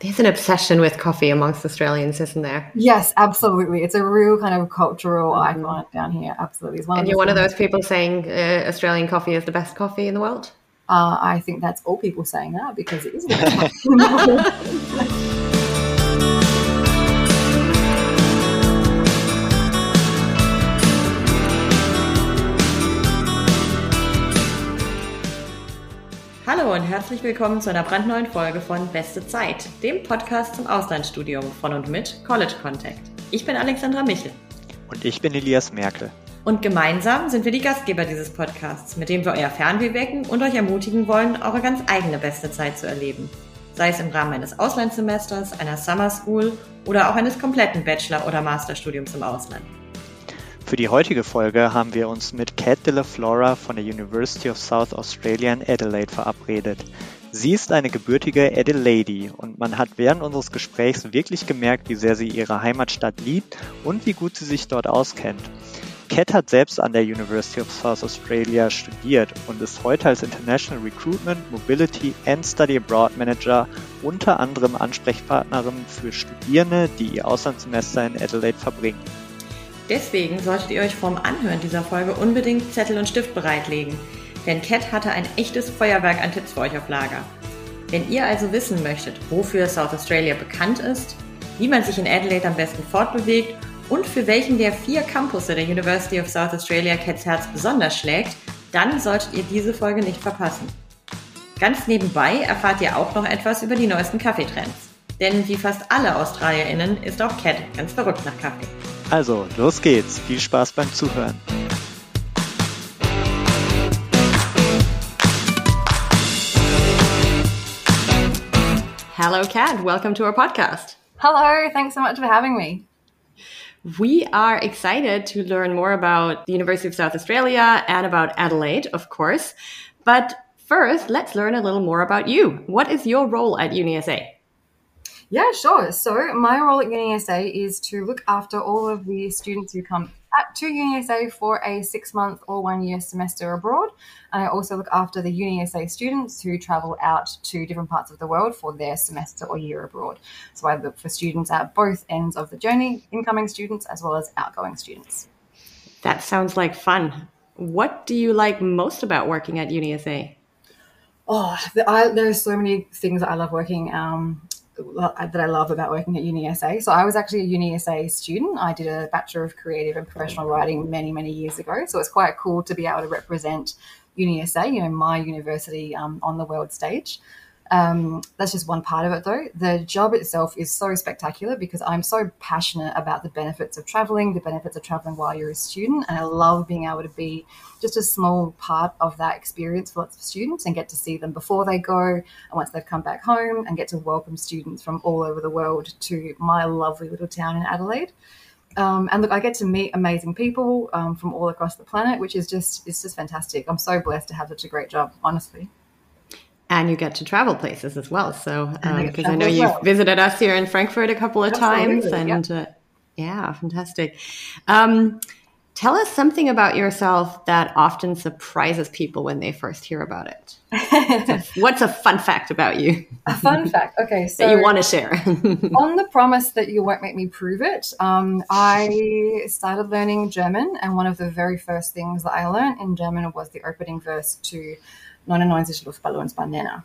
There's an obsession with coffee amongst Australians, isn't there? Yes, absolutely. It's a real kind of cultural mm-hmm. icon down here. Absolutely. It's one and you're one of those people saying uh, Australian coffee is the best coffee in the world? Uh, I think that's all people saying that because it is the best coffee in the world. und herzlich willkommen zu einer brandneuen Folge von Beste Zeit, dem Podcast zum Auslandsstudium von und mit College Contact. Ich bin Alexandra Michel. Und ich bin Elias Merkel. Und gemeinsam sind wir die Gastgeber dieses Podcasts, mit dem wir euer Fernweh wecken und euch ermutigen wollen, eure ganz eigene beste Zeit zu erleben. Sei es im Rahmen eines Auslandssemesters, einer Summer School oder auch eines kompletten Bachelor- oder Masterstudiums im Ausland. Für die heutige Folge haben wir uns mit Kat de la Flora von der University of South Australia in Adelaide verabredet. Sie ist eine gebürtige Adelaide und man hat während unseres Gesprächs wirklich gemerkt, wie sehr sie ihre Heimatstadt liebt und wie gut sie sich dort auskennt. Kat hat selbst an der University of South Australia studiert und ist heute als International Recruitment, Mobility and Study Abroad Manager unter anderem Ansprechpartnerin für Studierende, die ihr Auslandssemester in Adelaide verbringen. Deswegen solltet ihr euch vorm Anhören dieser Folge unbedingt Zettel und Stift bereitlegen, denn Cat hatte ein echtes Feuerwerk an Tipps für euch auf Lager. Wenn ihr also wissen möchtet, wofür South Australia bekannt ist, wie man sich in Adelaide am besten fortbewegt und für welchen der vier Campusse der University of South Australia Cats Herz besonders schlägt, dann solltet ihr diese Folge nicht verpassen. Ganz nebenbei erfahrt ihr auch noch etwas über die neuesten Kaffeetrends. Denn wie fast alle AustralierInnen ist auch Cat ganz verrückt nach Kaffee. Also, los geht's. Viel Spaß beim Zuhören. Hello, Kat. Welcome to our podcast. Hello. Thanks so much for having me. We are excited to learn more about the University of South Australia and about Adelaide, of course. But first, let's learn a little more about you. What is your role at UniSA? Yeah, sure. So my role at UniSA is to look after all of the students who come at, to UniSA for a six month or one year semester abroad. And I also look after the UniSA students who travel out to different parts of the world for their semester or year abroad. So I look for students at both ends of the journey, incoming students as well as outgoing students. That sounds like fun. What do you like most about working at UniSA? Oh, I, there are so many things that I love working um, that I love about working at UniSA. So I was actually a UniSA student. I did a Bachelor of Creative and Professional Writing many, many years ago. So it's quite cool to be able to represent UniSA, you know, my university um, on the world stage. Um, that's just one part of it, though. The job itself is so spectacular because I'm so passionate about the benefits of traveling, the benefits of traveling while you're a student, and I love being able to be just a small part of that experience for lots of students and get to see them before they go and once they've come back home and get to welcome students from all over the world to my lovely little town in Adelaide. Um, and look, I get to meet amazing people um, from all across the planet, which is just it's just fantastic. I'm so blessed to have such a great job, honestly and you get to travel places as well. So, because um, I know you've well. visited us here in Frankfurt a couple of Absolutely, times, and yeah, uh, yeah fantastic. Um, tell us something about yourself that often surprises people when they first hear about it. so what's a fun fact about you? A fun fact. Okay, so that you want to share. on the promise that you won't make me prove it, um, I started learning German, and one of the very first things that I learned in German was the opening verse to 99 Luftballons Nena.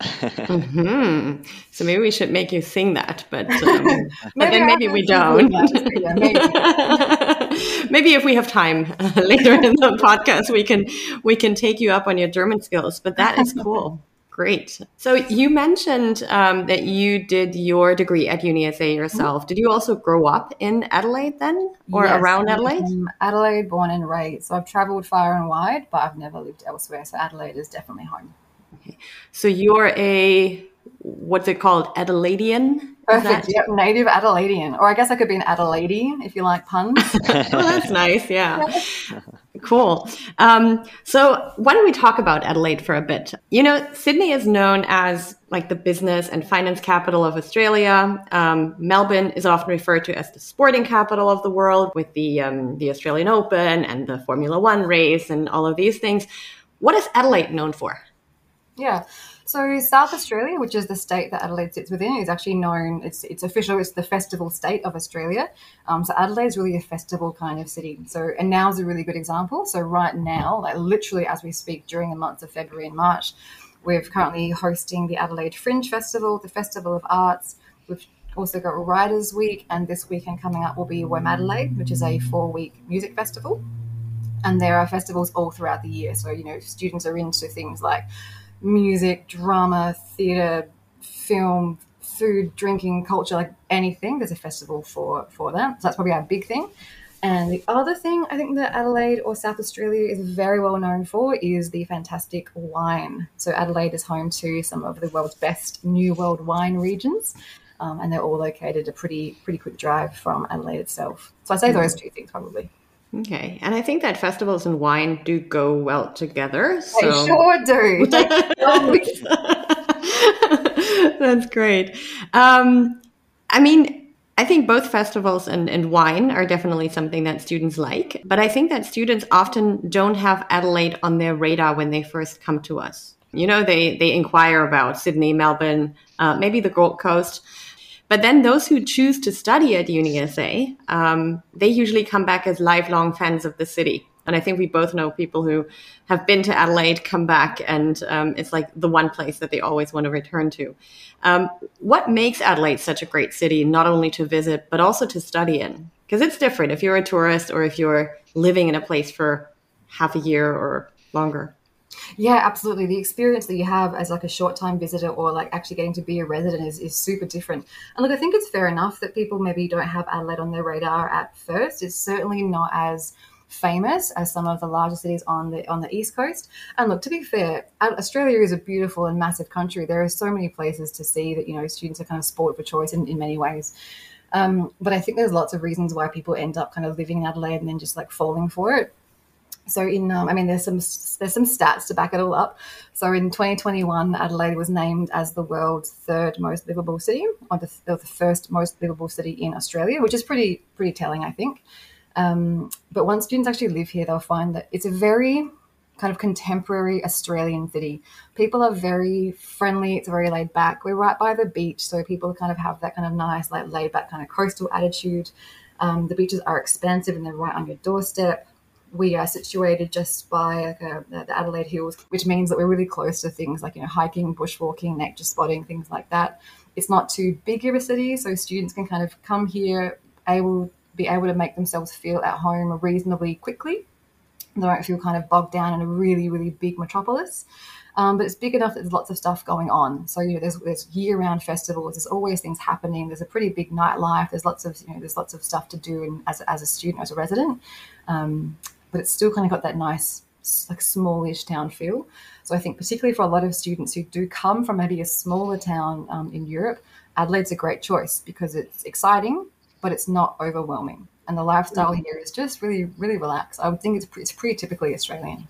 mm-hmm. So maybe we should make you sing that, but, um, but then maybe we don't. Yeah, maybe. maybe. if we have time uh, later in the podcast, we can we can take you up on your German skills. But that is cool. Great. So you mentioned um, that you did your degree at UniSA yourself. Mm-hmm. Did you also grow up in Adelaide then, or yes, around Adelaide? Um, Adelaide, born and raised. So I've travelled far and wide, but I've never lived elsewhere. So Adelaide is definitely home. Okay. So you're a what's it called, Adelaidean? Perfect. Yep, native Adelaidean, or I guess I could be an Adelaidean if you like puns. oh, that's nice. Yeah. cool. Um, so why don't we talk about Adelaide for a bit? You know, Sydney is known as like the business and finance capital of Australia. Um, Melbourne is often referred to as the sporting capital of the world, with the um, the Australian Open and the Formula One race and all of these things. What is Adelaide known for? Yeah. So South Australia, which is the state that Adelaide sits within, is actually known. It's it's official. It's the festival state of Australia. Um, so Adelaide is really a festival kind of city. So and now is a really good example. So right now, like literally as we speak, during the months of February and March, we're currently hosting the Adelaide Fringe Festival, the Festival of Arts. We've also got Writers Week, and this weekend coming up will be Womadelaide, which is a four-week music festival. And there are festivals all throughout the year. So you know, students are into things like music, drama, theatre, film, food, drinking, culture, like anything. There's a festival for for that. So that's probably our big thing. And the other thing I think that Adelaide or South Australia is very well known for is the fantastic wine. So Adelaide is home to some of the world's best New World wine regions. Um, and they're all located a pretty pretty quick drive from Adelaide itself. So I say those two things probably. Okay, and I think that festivals and wine do go well together. So. They sure do. That's great. Um, I mean, I think both festivals and, and wine are definitely something that students like, but I think that students often don't have Adelaide on their radar when they first come to us. You know, they they inquire about Sydney, Melbourne, uh, maybe the Gold Coast, but then those who choose to study at UniSA, um, they usually come back as lifelong fans of the city. And I think we both know people who have been to Adelaide, come back, and um, it's like the one place that they always want to return to. Um, what makes Adelaide such a great city, not only to visit, but also to study in? Because it's different if you're a tourist or if you're living in a place for half a year or longer. Yeah, absolutely. The experience that you have as like a short time visitor or like actually getting to be a resident is, is super different. And look, I think it's fair enough that people maybe don't have Adelaide on their radar at first. It's certainly not as famous as some of the larger cities on the on the east coast. And look, to be fair, Australia is a beautiful and massive country. There are so many places to see that you know students are kind of sport for choice in, in many ways. Um, but I think there's lots of reasons why people end up kind of living in Adelaide and then just like falling for it. So in, um, I mean, there's some there's some stats to back it all up. So in 2021, Adelaide was named as the world's third most livable city, or the, or the first most livable city in Australia, which is pretty pretty telling, I think. Um, but once students actually live here, they'll find that it's a very kind of contemporary Australian city. People are very friendly. It's very laid back. We're right by the beach, so people kind of have that kind of nice, like laid back kind of coastal attitude. Um, the beaches are expansive and they're right on your doorstep we are situated just by like a, the Adelaide Hills, which means that we're really close to things like you know hiking, bushwalking, nature spotting, things like that. It's not too big of a city, so students can kind of come here, able be able to make themselves feel at home reasonably quickly. They don't feel kind of bogged down in a really really big metropolis. Um, but it's big enough that there's lots of stuff going on. So you know, there's, there's year-round festivals. There's always things happening. There's a pretty big nightlife. There's lots of you know, there's lots of stuff to do in, as, as a student, as a resident. Um, but it's still kind of got that nice like smallish town feel. So I think particularly for a lot of students who do come from maybe a smaller town um, in Europe, Adelaide's a great choice because it's exciting, but it's not overwhelming, and the lifestyle mm-hmm. here is just really really relaxed. I would think it's, it's pretty typically Australian.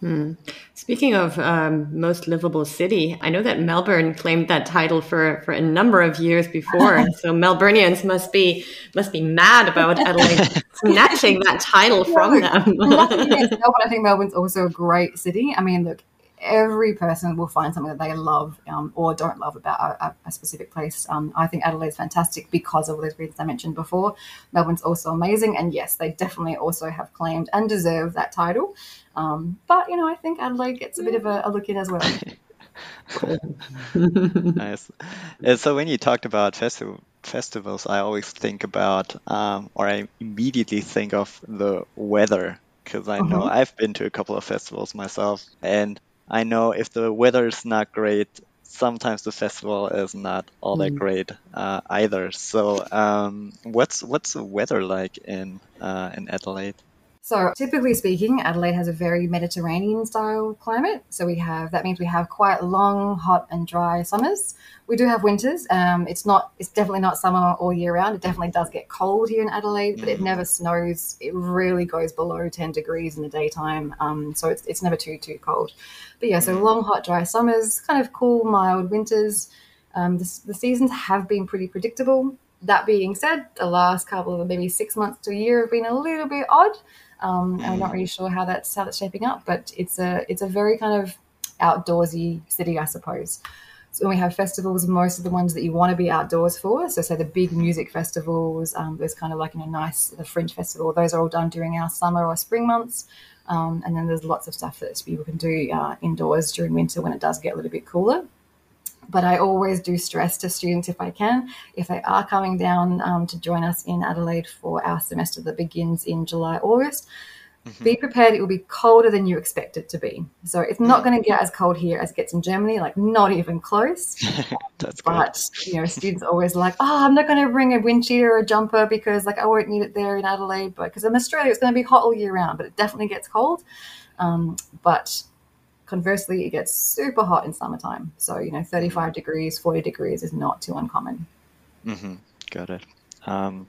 Hmm. Speaking of um, most livable city, I know that Melbourne claimed that title for, for a number of years before. so Melburnians must be must be mad about Adelaide snatching that title from them. I think Melbourne's also a great city. I mean, look, every person will find something that they love um, or don't love about a, a specific place. Um, I think Adelaide's fantastic because of all those reasons I mentioned before. Melbourne's also amazing, and yes, they definitely also have claimed and deserve that title. Um, but you know, I think Adelaide gets a bit of a, a look in as well. nice. Uh, so when you talked about festival festivals, I always think about, um, or I immediately think of the weather because I know uh-huh. I've been to a couple of festivals myself, and I know if the weather is not great, sometimes the festival is not all that mm. great uh, either. So, um, what's what's the weather like in uh, in Adelaide? So, typically speaking, Adelaide has a very Mediterranean style climate. So, we have that means we have quite long, hot, and dry summers. We do have winters. Um, it's not, it's definitely not summer all year round. It definitely does get cold here in Adelaide, but it mm. never snows. It really goes below 10 degrees in the daytime. Um, so, it's, it's never too, too cold. But yeah, so mm. long, hot, dry summers, kind of cool, mild winters. Um, the, the seasons have been pretty predictable. That being said, the last couple of maybe six months to a year have been a little bit odd. Um, we're not really sure how that's how that's shaping up. But it's a it's a very kind of outdoorsy city, I suppose. So when we have festivals, most of the ones that you want to be outdoors for, so say the big music festivals, um, there's kind of like you know nice the Fringe Festival. Those are all done during our summer or spring months, um, and then there's lots of stuff that people can do uh, indoors during winter when it does get a little bit cooler. But I always do stress to students if I can, if they are coming down um, to join us in Adelaide for our semester that begins in July, August, Mm-hmm. Be prepared, it will be colder than you expect it to be. So it's not going to get as cold here as it gets in Germany, like not even close. That's but you know, students always like, oh, I'm not going to bring a wind cheater or a jumper because like I won't need it there in Adelaide. But because in Australia, it's going to be hot all year round, but it definitely gets cold. Um, but conversely, it gets super hot in summertime. So you know, 35 degrees, 40 degrees is not too uncommon. Mm-hmm. Got it. Um,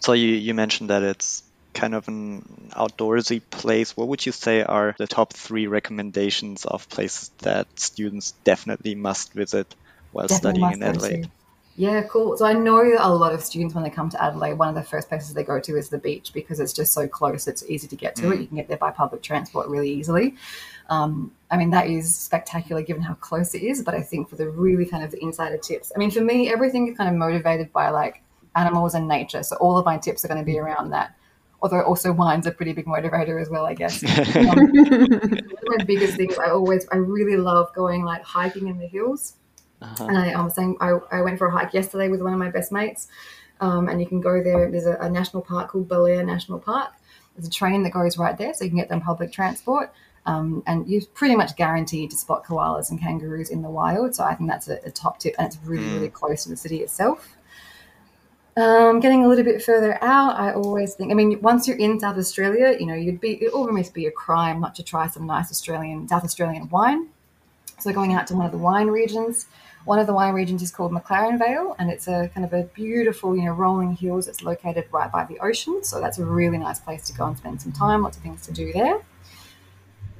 so you you mentioned that it's kind of an outdoorsy place, what would you say are the top three recommendations of places that students definitely must visit while definitely studying in Adelaide? Yeah, cool. So I know a lot of students when they come to Adelaide, one of the first places they go to is the beach because it's just so close. It's easy to get to mm. it. You can get there by public transport really easily. Um, I mean, that is spectacular given how close it is. But I think for the really kind of the insider tips, I mean, for me, everything is kind of motivated by like animals and nature. So all of my tips are going to be around that although also wine's a pretty big motivator as well, I guess. Um, one of my biggest things, I always, I really love going like hiking in the hills. Uh-huh. And I, I was saying, I, I went for a hike yesterday with one of my best mates. Um, and you can go there. There's a, a, national park called Belair National Park. There's a train that goes right there, so you can get them public transport. Um, and you're pretty much guaranteed to spot koalas and kangaroos in the wild. So I think that's a, a top tip, and it's really, mm. really close to the city itself. Um, getting a little bit further out, I always think. I mean, once you're in South Australia, you know, you'd be it almost be a crime not to try some nice Australian South Australian wine. So going out to one of the wine regions. One of the wine regions is called McLaren Vale, and it's a kind of a beautiful, you know, rolling hills. It's located right by the ocean, so that's a really nice place to go and spend some time. Lots of things to do there.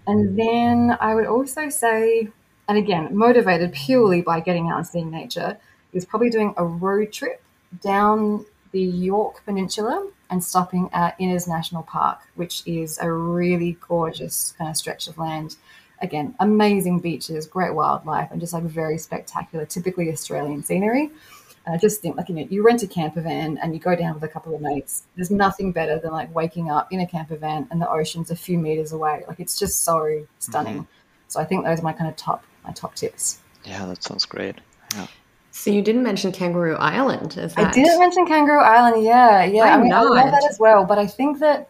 And then I would also say, and again, motivated purely by getting out and seeing nature, is probably doing a road trip down the Yorke Peninsula and stopping at Innes National Park, which is a really gorgeous kind of stretch of land. Again, amazing beaches, great wildlife, and just like very spectacular, typically Australian scenery. And I just think, like, you know, you rent a camper van and you go down with a couple of mates. There's nothing better than like waking up in a camper van and the ocean's a few meters away. Like, it's just so stunning. Mm-hmm. So I think those are my kind of top my top tips. Yeah, that sounds great. Yeah. So you didn't mention Kangaroo Island, is that? I didn't mention Kangaroo Island. Yeah, yeah. I, mean, I love that as well. But I think that,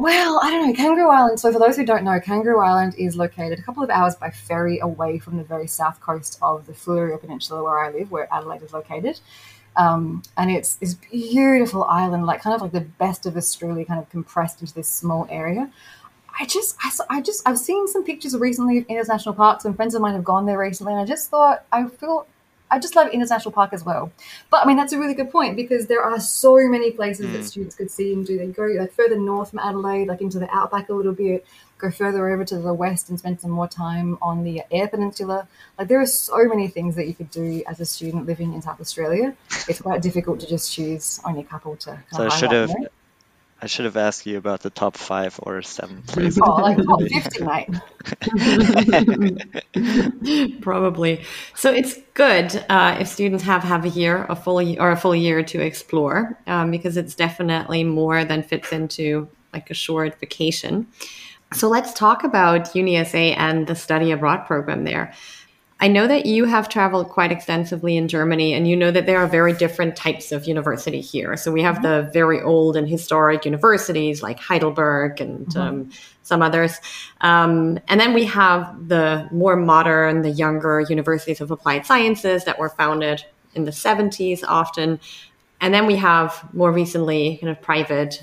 well, I don't know. Kangaroo Island. So for those who don't know, Kangaroo Island is located a couple of hours by ferry away from the very south coast of the Fleurieu Peninsula, where I live, where Adelaide is located. Um, and it's this beautiful island, like kind of like the best of Australia, kind of compressed into this small area. I just, I, I just, I've seen some pictures recently of Innes National Parks, and friends of mine have gone there recently, and I just thought I feel I just love Innes National Park as well. But I mean, that's a really good point because there are so many places mm. that students could see and do. They go like further north from Adelaide, like into the outback a little bit, go further over to the west and spend some more time on the Eyre Peninsula. Like there are so many things that you could do as a student living in South Australia. It's quite difficult to just choose only a couple to. so I should have. I should have asked you about the top five or seven places. Oh, like top 50, mate. Probably. So it's good uh, if students have have a year, a full year, or a full year to explore, um, because it's definitely more than fits into like a short vacation. So let's talk about UniSA and the study abroad program there. I know that you have traveled quite extensively in Germany, and you know that there are very different types of university here. So we have mm-hmm. the very old and historic universities like Heidelberg and mm-hmm. um, some others. Um, and then we have the more modern, the younger universities of applied sciences that were founded in the 70s often. And then we have more recently kind of private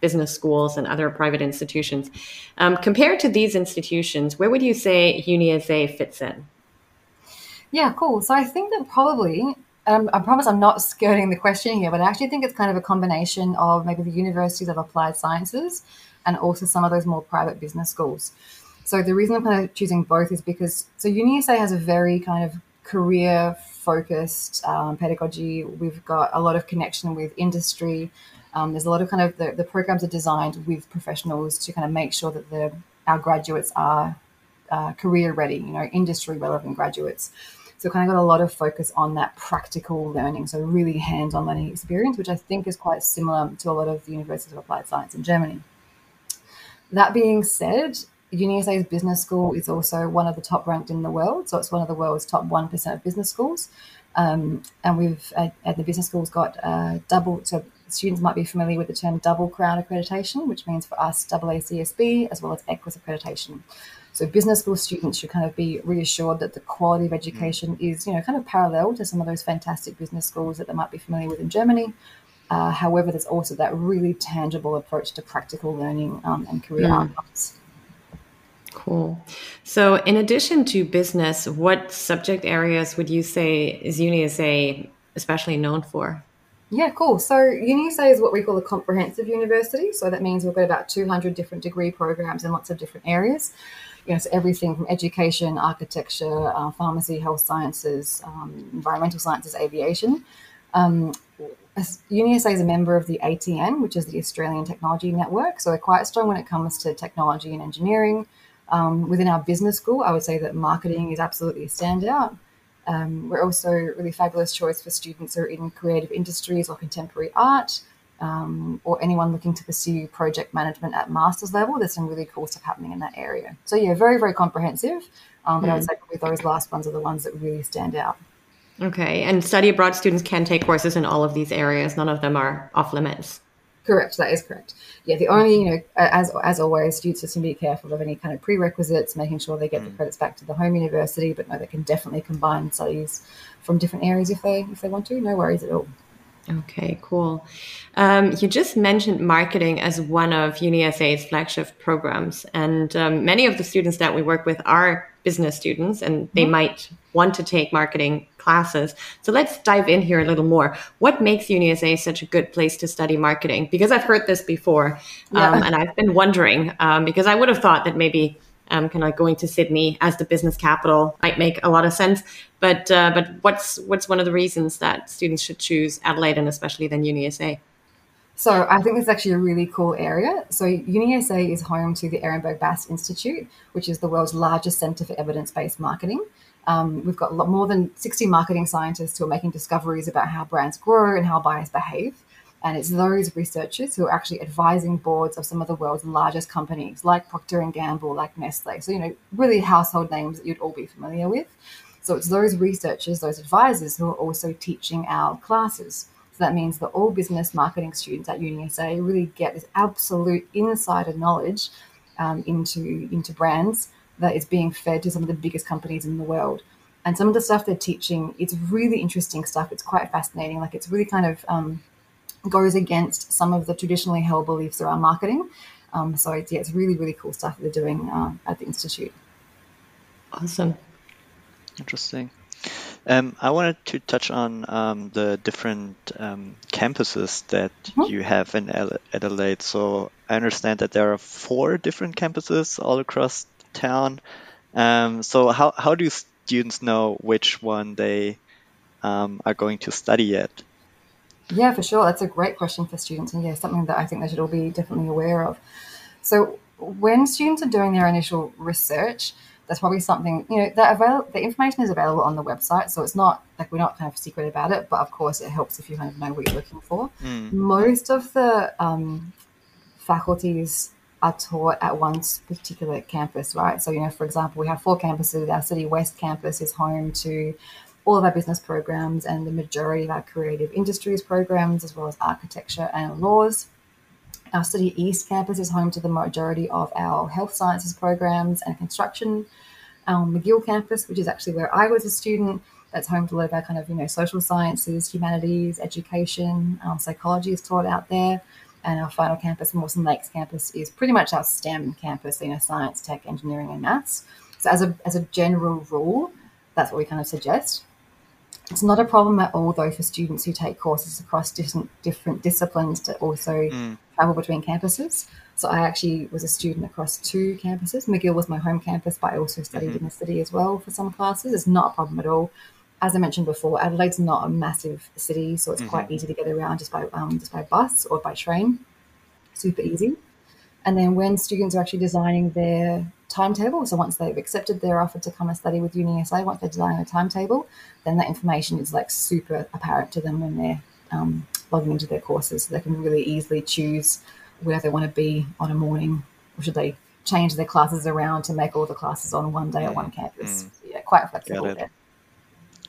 business schools and other private institutions. Um, compared to these institutions, where would you say UniSA fits in? Yeah, cool. So I think that probably, um, I promise I'm not skirting the question here, but I actually think it's kind of a combination of maybe the universities of applied sciences and also some of those more private business schools. So the reason I'm kind of choosing both is because so UniSA has a very kind of career focused um, pedagogy. We've got a lot of connection with industry. Um, there's a lot of kind of the, the programs are designed with professionals to kind of make sure that the our graduates are uh, career ready, you know, industry relevant graduates. So kind of got a lot of focus on that practical learning, so really hands-on learning experience, which I think is quite similar to a lot of the Universities of Applied Science in Germany. That being said, UniSA's business school is also one of the top ranked in the world. So it's one of the world's top 1% of business schools. Um, and we've, at, at, the business school's got uh, double, so students might be familiar with the term double crown accreditation, which means for us double ACSB as well as EQUIS accreditation. So business school students should kind of be reassured that the quality of education is, you know, kind of parallel to some of those fantastic business schools that they might be familiar with in Germany. Uh, however, there's also that really tangible approach to practical learning um, and career mm. outcomes. Cool. So, in addition to business, what subject areas would you say is UniSA especially known for? Yeah, cool. So UniSA is what we call a comprehensive university. So that means we've got about 200 different degree programs in lots of different areas. You know, so everything from education, architecture, uh, pharmacy, health sciences, um, environmental sciences, aviation. Um, UniSA is a member of the ATN, which is the Australian Technology Network. So we're quite strong when it comes to technology and engineering. Um, within our business school, I would say that marketing is absolutely a standout. Um, we're also a really fabulous choice for students who are in creative industries or contemporary art, um, or anyone looking to pursue project management at master's level. There's some really cool stuff happening in that area. So yeah, very very comprehensive. Um, but mm. I would hmm. say probably those last ones are the ones that really stand out. Okay, and study abroad students can take courses in all of these areas. None of them are off limits. Correct. That is correct. Yeah. The only, you know, as as always, students just need to be careful of any kind of prerequisites, making sure they get mm. the credits back to the home university. But no, they can definitely combine studies from different areas if they if they want to. No worries at all. Okay, cool. Um, you just mentioned marketing as one of UniSA's flagship programs, and um, many of the students that we work with are business students, and they mm-hmm. might want to take marketing classes. So let's dive in here a little more. What makes UniSA such a good place to study marketing? Because I've heard this before, yeah. um, and I've been wondering um, because I would have thought that maybe um, kind of going to Sydney as the business capital might make a lot of sense. But uh, but what's what's one of the reasons that students should choose Adelaide and especially then UniSA? So I think this is actually a really cool area. So UniSA is home to the Ehrenberg Bass Institute, which is the world's largest center for evidence-based marketing. Um, we've got more than 60 marketing scientists who are making discoveries about how brands grow and how buyers behave. And it's those researchers who are actually advising boards of some of the world's largest companies, like Procter and Gamble, like Nestle. So you know, really household names that you'd all be familiar with. So it's those researchers, those advisors, who are also teaching our classes. So that means that all business marketing students at UniSA really get this absolute insider knowledge um, into into brands that is being fed to some of the biggest companies in the world. And some of the stuff they're teaching, it's really interesting stuff. It's quite fascinating. Like it's really kind of um, goes against some of the traditionally held beliefs around marketing. Um, so it's, yeah, it's really, really cool stuff they're doing uh, at the Institute. Awesome. Interesting. Um, I wanted to touch on um, the different um, campuses that mm-hmm. you have in Adelaide. So I understand that there are four different campuses all across town. Um, so how, how do students know which one they um, are going to study at? Yeah, for sure. That's a great question for students, and yeah, something that I think they should all be definitely aware of. So, when students are doing their initial research, that's probably something you know that avail- the information is available on the website, so it's not like we're not kind of secret about it. But of course, it helps if you kind of know what you're looking for. Mm. Most of the um, faculties are taught at one particular campus, right? So, you know, for example, we have four campuses. Our City West campus is home to all of our business programs and the majority of our creative industries programs, as well as architecture and laws. Our City East campus is home to the majority of our health sciences programs and construction. Our Magill campus, which is actually where I was a student, that's home to a lot of our kind of, you know, social sciences, humanities, education, um, psychology is taught out there. And our final campus, Mawson Lakes campus, is pretty much our STEM campus, you know, science, tech, engineering, and maths. So as a, as a general rule, that's what we kind of suggest. It's not a problem at all, though, for students who take courses across different different disciplines to also mm. travel between campuses. So I actually was a student across two campuses. Magill was my home campus, but I also studied mm-hmm. in the city as well for some classes. It's not a problem at all. As I mentioned before, Adelaide's not a massive city, so it's mm-hmm. quite easy to get around just by um, just by bus or by train. Super easy. And then when students are actually designing their timetable. So once they've accepted their offer to come and study with UniSA, once they're designing a timetable, then that information is like super apparent to them when they're um, logging into their courses. So they can really easily choose where they want to be on a morning, or should they change their classes around to make all the classes on one day at one campus. Mm. Yeah, quite flexible there.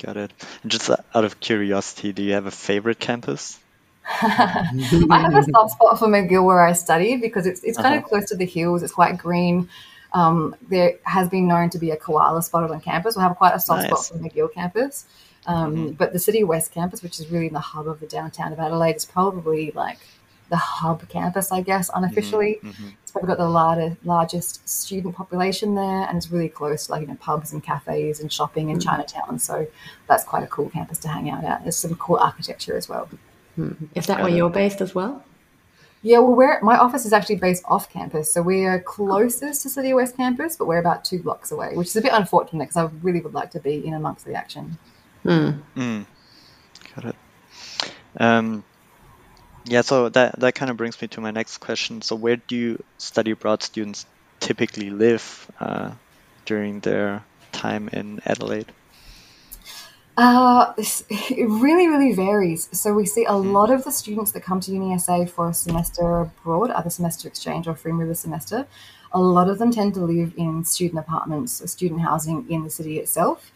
Got it. And just out of curiosity, do you have a favorite campus? I have a soft spot for Magill where I study because it's it's kind Uh-huh. of close to the hills. It's quite green. Um, there has been known to be a koala spotted on campus. We have quite a soft Nice. spot for Magill campus. Um, But the City West campus, which is really in the hub of the downtown of Adelaide, is probably like the hub campus, I guess, unofficially. Mhm. It's probably got the larger, largest student population there, and it's really close to like you know pubs and cafes and shopping in Chinatown. So that's quite a cool campus to hang out at. There's some cool architecture as well. Is that where you're based as well? Yeah, well, we're, my office is actually based off campus, so we're closest to City West campus, but we're about two blocks away, which is a bit unfortunate because I really would like to be in amongst the action. Mm. Got it. Um, yeah, so that that kind of brings me to my next question. So, where do you study abroad students typically live uh, during their time in Adelaide? Uh, it really, really varies. So we see a lot of the students that come to UniSA for a semester abroad, either semester exchange or free mover semester, a lot of them tend to live in student apartments or student housing in the city itself.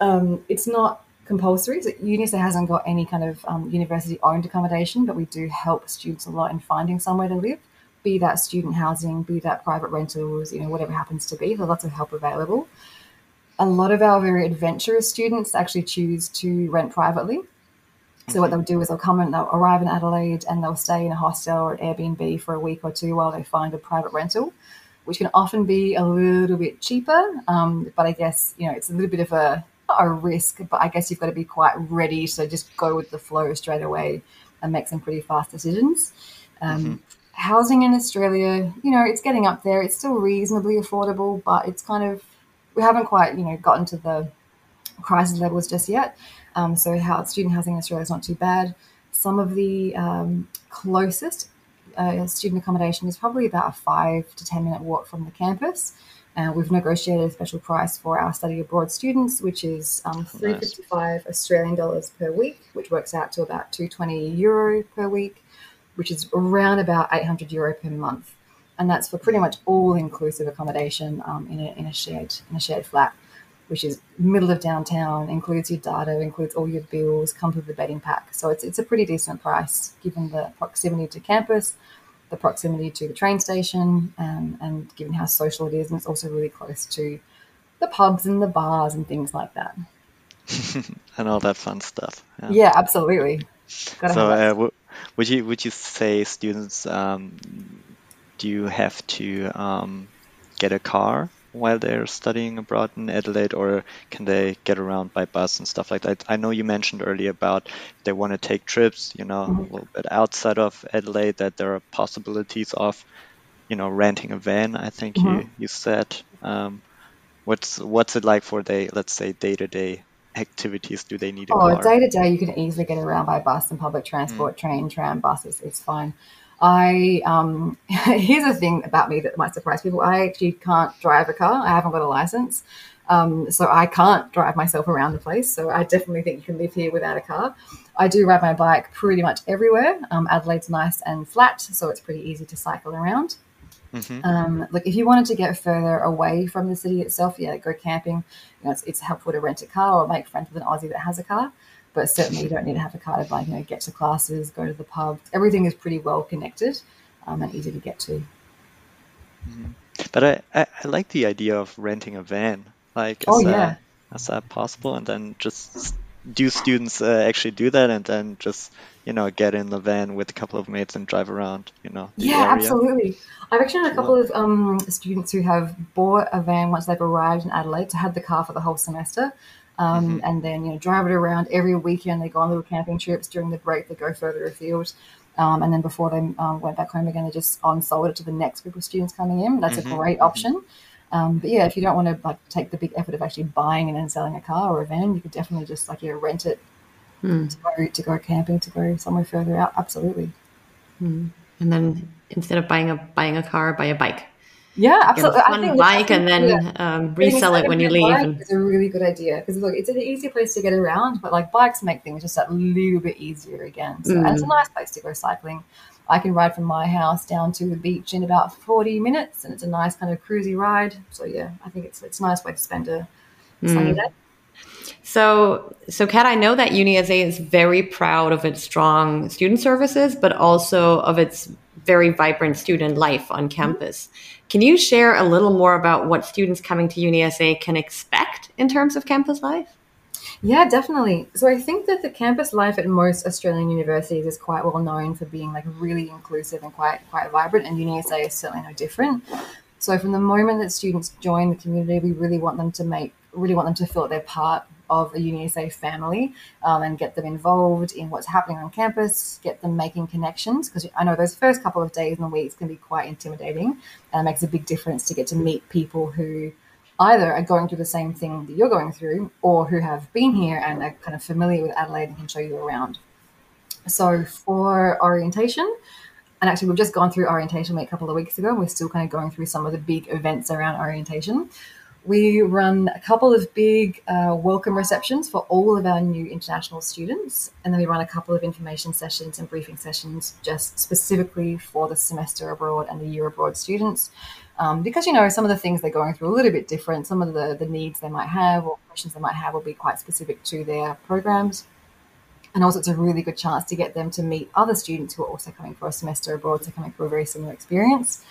Um, it's not compulsory. So UniSA hasn't got any kind of um, university-owned accommodation, but we do help students a lot in finding somewhere to live, be that student housing, be that private rentals, you know, whatever happens to be. So lots of help available a lot of our very adventurous students actually choose to rent privately. So what they'll do is they'll come and they'll arrive in Adelaide and they'll stay in a hostel or an Airbnb for a week or two while they find a private rental, which can often be a little bit cheaper. Um, but I guess you know it's a little bit of a not a risk, but I guess you've got to be quite ready to just go with the flow straight away and make some pretty fast decisions. Um, Housing in Australia, you know, it's getting up there. It's still reasonably affordable, but it's kind of we haven't quite you know gotten to the crisis levels just yet. Um, so how student housing in Australia is not too bad. Some of the um, closest uh, student accommodation is probably about a five to ten minute walk from the campus. Uh, we've negotiated a special price for our study abroad students, which is um, three fifty five Australian dollars per week, which works out to about two twenty euro per week, which is around about eight hundred euro per month and that's for pretty much all inclusive accommodation um, in, a, in a shared in a shared flat, which is middle of downtown, includes your data, includes all your bills, comes with the bedding pack. So it's it's a pretty decent price given the proximity to campus, the proximity to the train station, um, and given how social it is, and it's also really close to the pubs and the bars and things like that. and all that fun stuff. Yeah. Yeah, absolutely. Gotta So, uh, w- would you would you say students um, do you have to um, get a car while they're studying abroad in Adelaide, or can they get around by bus and stuff like that? I know you mentioned earlier about they want to take trips, you know, a little bit outside of Adelaide, that there are possibilities of, you know, renting a van. I think you you said. Um, what's what's it like for they let's say day to day activities? Do they need a Oh, day to day, you can easily get around by bus and public transport, train, tram, buses. It's fine. I um, here's a thing about me that might surprise people. I actually can't drive a car. I haven't got a license, um, so I can't drive myself around the place. So I definitely think you can live here without a car. I do ride my bike pretty much everywhere. Um, Adelaide's nice and flat, so it's pretty easy to cycle around. Mhm. Um, like if you wanted to get further away from the city itself, yeah, go camping. You know, it's, it's helpful to rent a car or make friends with an Aussie that has a car. But certainly, you don't need to have a car to like you know get to classes, go to the pub. Everything is pretty well connected um, and easy to get to. But I, I, I like the idea of renting a van. Like, is Oh, that, yeah. is that possible? And then just do students uh, actually do that and then just, you know, get in the van with a couple of mates and drive around, you know, Yeah, area? absolutely. I've actually had a couple of um, students who have bought a van once they've arrived in Adelaide to have the car for the whole semester. Um, And then, you know, drive it around every weekend. They go on little camping trips. During the break, they go further afield. Um, and then before they um, went back home again, they just on sold it to the next group of students coming in. That's Mhm, a great mhm. option. Um, but yeah, if you don't want to like take the big effort of actually buying and then selling a car or a van, you could definitely just like you know rent it Hmm. to go to go camping, to go somewhere further out. Absolutely. And then instead of buying a buying a car, buy a bike. Yeah, absolutely. Get a fun bike and then yeah. um, resell it when you leave. It's a really good idea because look, it's an easy place to get around, but like bikes make things just that little bit easier again. So mm. it's a mm. nice place to go cycling. I can ride from my house down to the beach in about 40 minutes, and it's a nice kind of cruisy ride. So yeah, I think it's it's a nice way to spend a sunny mm. day. So, so Kat, I know that UniSA is very proud of its strong student services, but also of its very vibrant student life on campus. Can you share a little more about what students coming to UniSA can expect in terms of campus life? Yeah, definitely. So I think that the campus life at most Australian universities is quite well known for being like really inclusive and quite quite vibrant, and UniSA is certainly no different. So from the moment that students join the community, we really want them to make really want them to feel that they're part of a UniSA family um, and get them involved in what's happening on campus, get them making connections. Because I know those first couple of days and weeks can be quite intimidating and it makes a big difference to get to meet people who either are going through the same thing that you're going through or who have been here and are kind of familiar with Adelaide and can show you around. So for orientation, and actually we've just gone through orientation week a couple of weeks ago and we're still kind of going through some of the big events around orientation we run a couple of big uh, welcome receptions for all of our new international students, and then we run a couple of information sessions and briefing sessions just specifically for the semester abroad and the year abroad students. Um, because you know some of the things they're going through are a little bit different. Some of the the needs they might have or questions they might have will be quite specific to their programs. And also, it's a really good chance to get them to meet other students who are also coming for a semester abroad, so coming for a very similar experience.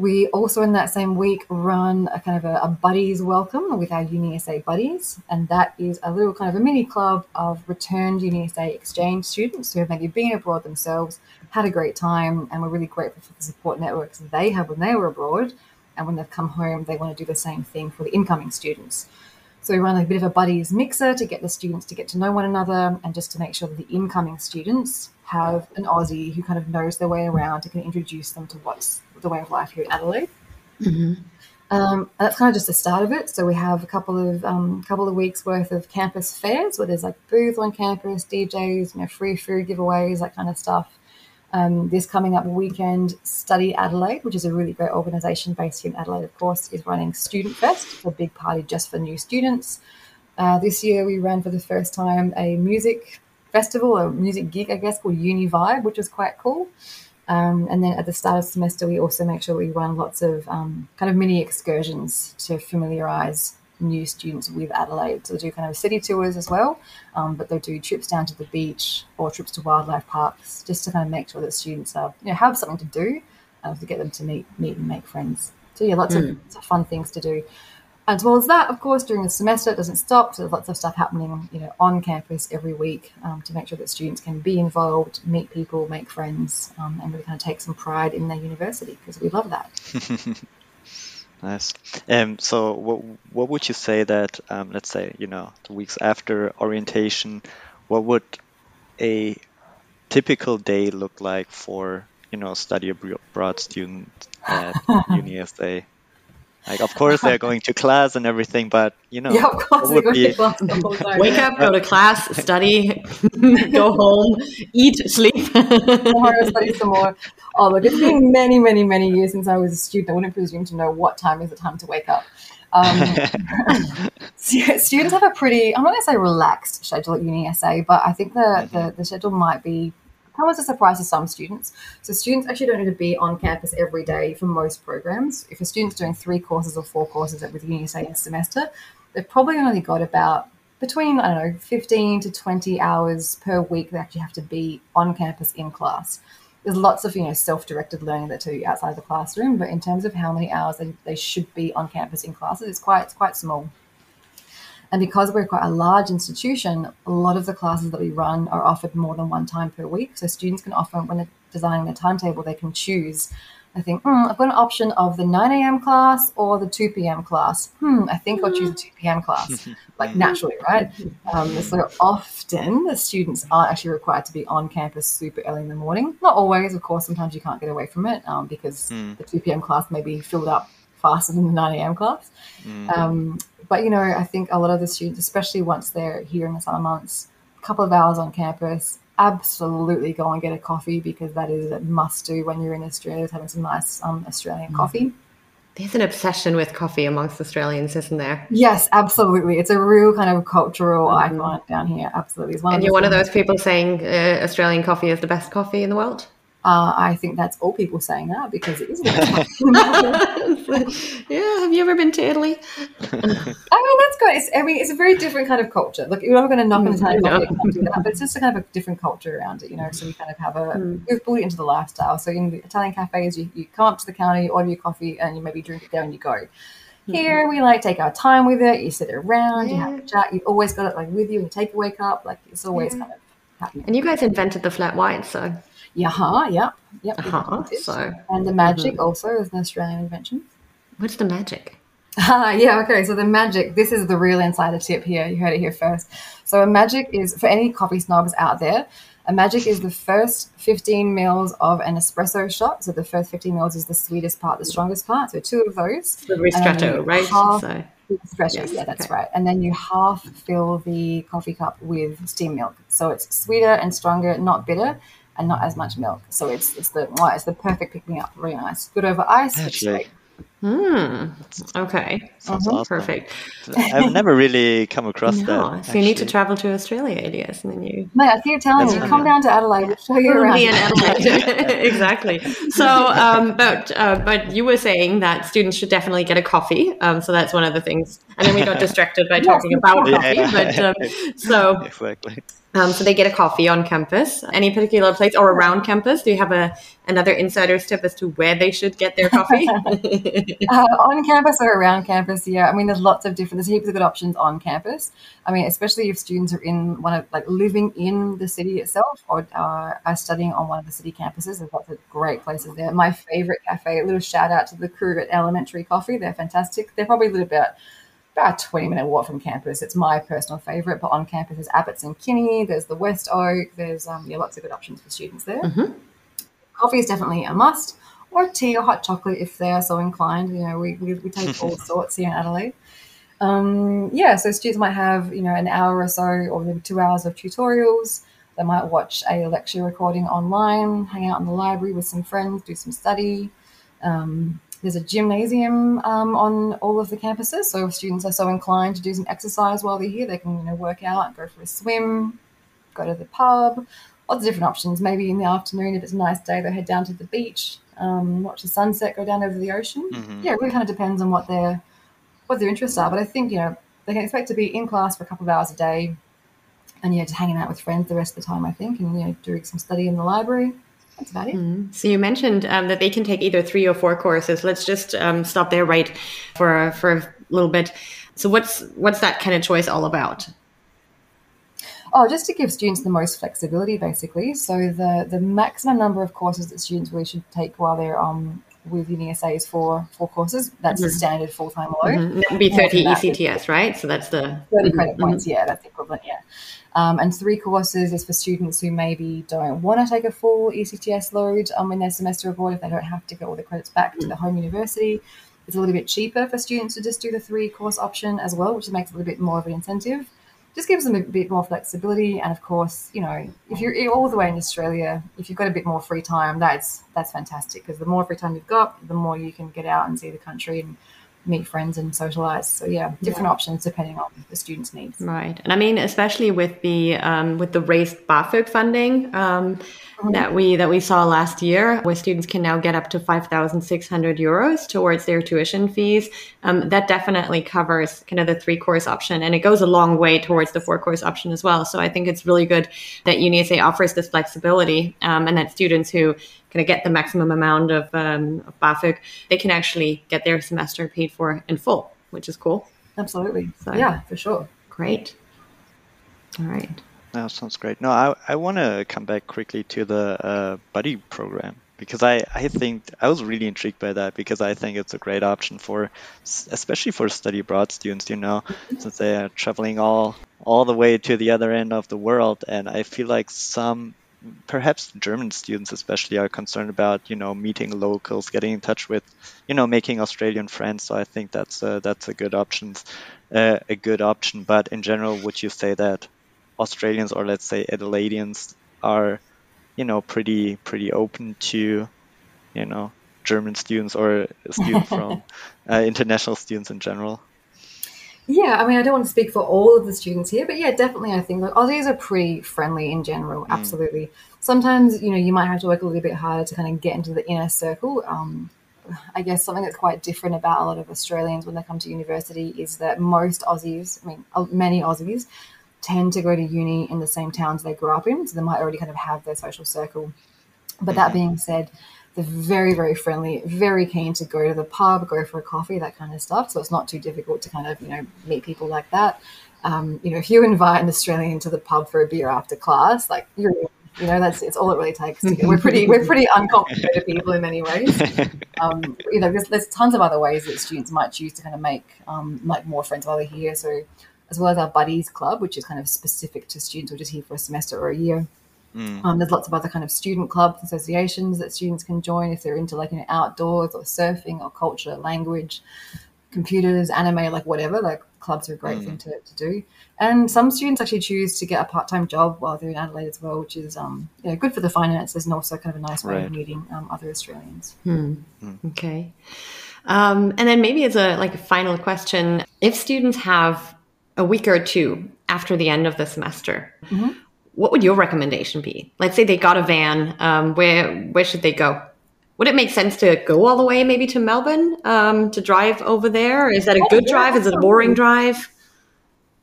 We also, in that same week, run a kind of a, a buddies welcome with our UniSA buddies, and that is a little kind of a mini club of returned UniSA exchange students who have maybe been abroad themselves, had a great time, and we're really grateful for the support networks they had when they were abroad. And when they've come home, they want to do the same thing for the incoming students. So we run a bit of a buddies mixer to get the students to get to know one another and just to make sure that the incoming students have an Aussie who kind of knows their way around and can introduce them to what's the way of life here at Adelaide. Mm-hmm. Um, that's kind of just the start of it. So we have a couple of um, couple of weeks worth of campus fairs where there's like booths on campus, DJs, you know, free food giveaways, that kind of stuff. Um, this coming up weekend, Study Adelaide, which is a really great organisation based here in Adelaide, of course, is running Student Fest, a big party just for new students. Uh, this year, we ran for the first time a music festival, a music gig, I guess, called Uni Vibe, which was quite cool. Um, and then at the start of the semester, we also make sure we run lots of um, kind of mini excursions to familiarise new students with Adelaide. So they do kind of city tours as well, um, but they do trips down to the beach or trips to wildlife parks just to kind of make sure that students are, you know, have something to do uh, to get them to meet, meet and make friends. So yeah, lots, mm. of, lots of fun things to do. As well as that, of course, during the semester, it doesn't stop. So there's lots of stuff happening, you know, on campus every week um, to make sure that students can be involved, meet people, make friends, um, and really kind of take some pride in their university because we love that. nice. Um, so, what what would you say that, um, let's say, you know, the weeks after orientation, what would a typical day look like for you know study abroad student at UniSA? Like, of course, they're going to class and everything, but you know, yeah, of course, they're going be... to class the whole time. Wake up, go to class, study, go home, eat, sleep. more, study some more. Oh, look, it's been many, many, many years since I was a student. I wouldn't presume to know what time is the time to wake up. Um, students have a pretty, I'm not going to say relaxed schedule at UniSA, but I think the, mm-hmm. the, the schedule might be come as a surprise to some students. So students actually don't need to be on campus every day for most programs. If a student's doing three courses or four courses at with UniSA a semester, they've probably only got about between, I don't know, 15 to 20 hours per week they actually have to be on campus in class. There's lots of, you know, self-directed learning that do outside of the classroom, but in terms of how many hours they, they should be on campus in classes, it's quite, it's quite small. And because we're quite a large institution, a lot of the classes that we run are offered more than one time per week. So students can often, when they're designing their timetable, they can choose. I think, hmm, I've got an option of the 9 a.m. class or the 2 p.m. class. Hmm, I think I'll choose the 2 p.m. class, like naturally, right? Um, so often the students aren't actually required to be on campus super early in the morning. Not always, of course, sometimes you can't get away from it um, because mm. the 2 p.m. class may be filled up faster than the 9 a.m. class. Mm. Um, but you know, I think a lot of the students, especially once they're here in the summer months, a couple of hours on campus, absolutely go and get a coffee because that is a must do when you're in Australia, is having some nice um, Australian mm-hmm. coffee. There's an obsession with coffee amongst Australians, isn't there? Yes, absolutely. It's a real kind of cultural mm-hmm. icon down here. Absolutely. and you're one of those people saying uh, Australian coffee is the best coffee in the world? Uh, I think that's all people saying that because it is. yeah. Have you ever been to Italy? I mean, that's good. It's, I mean, it's a very different kind of culture. Look, you're not going to knock on Italian no. but it's just a kind of a different culture around it, you know. So we kind of have a mm. we've brought it into the lifestyle. So in the Italian cafes, you, you come up to the counter, you order your coffee, and you maybe drink it there, and you go. Mm-hmm. Here we like take our time with it. You sit around, yeah. you have a chat. You've always got it like with you in a takeaway cup. Like it's always yeah. kind of happening. And you guys invented the flat white, so yeah, yep, yep. Uh-huh, so and the magic mm-hmm. also is an Australian invention. What's the magic? Ah, yeah, okay. So the magic, this is the real insider tip here. You heard it here first. So a magic is for any coffee snobs out there. A magic is the first 15 mils of an espresso shot. So the first 15 mils is the sweetest part, the strongest part. So two of those. The ristretto, right? Half, so. yes, yeah, that's okay. right. And then you half fill the coffee cup with steam milk. So it's sweeter and stronger, not bitter and not as much milk. So it's it's the it's the perfect pick me up. Very nice. Good over ice. Actually. Hmm. Okay. Sounds mm-hmm. awesome. Perfect. I've never really come across no. that. So you need to travel to Australia, Elias, and then you. No, I keep telling you, come down to Adelaide. We'll show you around. in Adelaide. exactly. So, um, but uh, but you were saying that students should definitely get a coffee. Um, so that's one of the things. And then we got distracted by talking about coffee. But um, so exactly. Um, so they get a coffee on campus. Any particular place or around campus? Do you have a another insider's tip as to where they should get their coffee? uh, on campus or around campus, yeah. I mean, there's lots of different. There's heaps of good options on campus. I mean, especially if students are in one of like living in the city itself or uh, are studying on one of the city campuses. There's lots of great places there. My favorite cafe. A little shout out to the crew at Elementary Coffee. They're fantastic. They're probably a little bit about a 20 minute walk from campus. It's my personal favorite, but on campus there's Abbots and Kinney, there's the West Oak, there's um, yeah, lots of good options for students there. Mm-hmm. Coffee is definitely a must, or tea or hot chocolate if they are so inclined. You know, we, we, we take all sorts here in Adelaide. Um, yeah, so students might have, you know, an hour or so or maybe two hours of tutorials. They might watch a lecture recording online, hang out in the library with some friends, do some study. Um, there's a gymnasium um, on all of the campuses, so if students are so inclined to do some exercise while they're here, they can you know work out, go for a swim, go to the pub. Lots of different options. Maybe in the afternoon, if it's a nice day, they head down to the beach, um, watch the sunset, go down over the ocean. Mm-hmm. Yeah, it really kind of depends on what their what their interests are. But I think you know they can expect to be in class for a couple of hours a day, and yeah, just hanging out with friends the rest of the time. I think, and you know, doing some study in the library that's about it. Mm. So you mentioned um, that they can take either three or four courses. Let's just um, stop there, right, for for a little bit. So what's what's that kind of choice all about? Oh, just to give students the most flexibility, basically. So the the maximum number of courses that students really should take while they're um, with UniSA is four four courses. That's mm-hmm. the standard full time load. Mm-hmm. That would be thirty ECTS, right? So that's the 30 mm-hmm. credit points. Yeah, that's the equivalent. Yeah. Um, and three courses is for students who maybe don't want to take a full ECTS load um, in their semester abroad if they don't have to get all the credits back to the home university. It's a little bit cheaper for students to just do the three course option as well, which makes it a little bit more of an incentive. Just gives them a bit more flexibility, and of course, you know, if you're all the way in Australia, if you've got a bit more free time, that's that's fantastic because the more free time you've got, the more you can get out and see the country and meet friends and socialize. So yeah, different yeah. options depending on the student's needs. Right, and I mean, especially with the um, with the raised BAföG funding um. That we that we saw last year, where students can now get up to five thousand six hundred euros towards their tuition fees. Um, that definitely covers kind of the three course option, and it goes a long way towards the four course option as well. So I think it's really good that UniSA offers this flexibility, um, and that students who kind of get the maximum amount of, um, of BAföG, they can actually get their semester paid for in full, which is cool. Absolutely. So, yeah, for sure. Great. All right. That sounds great. No, I, I want to come back quickly to the uh, buddy program because I, I think I was really intrigued by that because I think it's a great option for especially for study abroad students, you know, since they are traveling all all the way to the other end of the world and I feel like some perhaps German students especially are concerned about you know meeting locals, getting in touch with you know making Australian friends. So I think that's a, that's a good option, uh, a good option. But in general, would you say that Australians or let's say Adelaideans are you know pretty pretty open to you know German students or students from uh, international students in general? Yeah, I mean, I don't want to speak for all of the students here, but yeah, definitely, I think like Aussies are pretty friendly in general. Mm. Absolutely. Sometimes, you know, you might have to work a little bit harder to kind of get into the inner circle. Um, I guess something that's quite different about a lot of Australians when they come to university is that most Aussies, I mean, many Aussies, tend to go to uni in the same towns they grew up in, so they might already kind of have their social circle. But that mm-hmm. being said, they're very, very friendly, very keen to go to the pub, go for a coffee, that kind of stuff. So it's not too difficult to kind of, you know, meet people like that. Um, you know, if you invite an Australian to the pub for a beer after class, like you're you know, that's it's all it really takes. To get, we're pretty we're pretty uncomplicated people in many ways. Um, you know, there's, there's tons of other ways that students might choose to kind of make um, like more friends while they're here. So, as well as our buddies club, which is kind of specific to students who are just here for a semester or a year. Mm. Um, there's lots of other kind of student clubs, associations that students can join if they're into like you know outdoors or surfing or culture, language, computers, anime, like whatever. Like clubs are a great mm. thing to, to do. And some students actually choose to get a part time job while they're in Adelaide as well, which is um, you know, good for the finances and also kind of a nice way right. of meeting um, other Australians. Mm. Okay. Um, and then maybe as a like a final question, if students have a week or two after the end of the semester, mm-hmm what would your recommendation be? Let's say they got a van. Um, where where should they go? Would it make sense to go all the way maybe to Melbourne um, to drive over there? Is that a good drive? Is it a boring drive?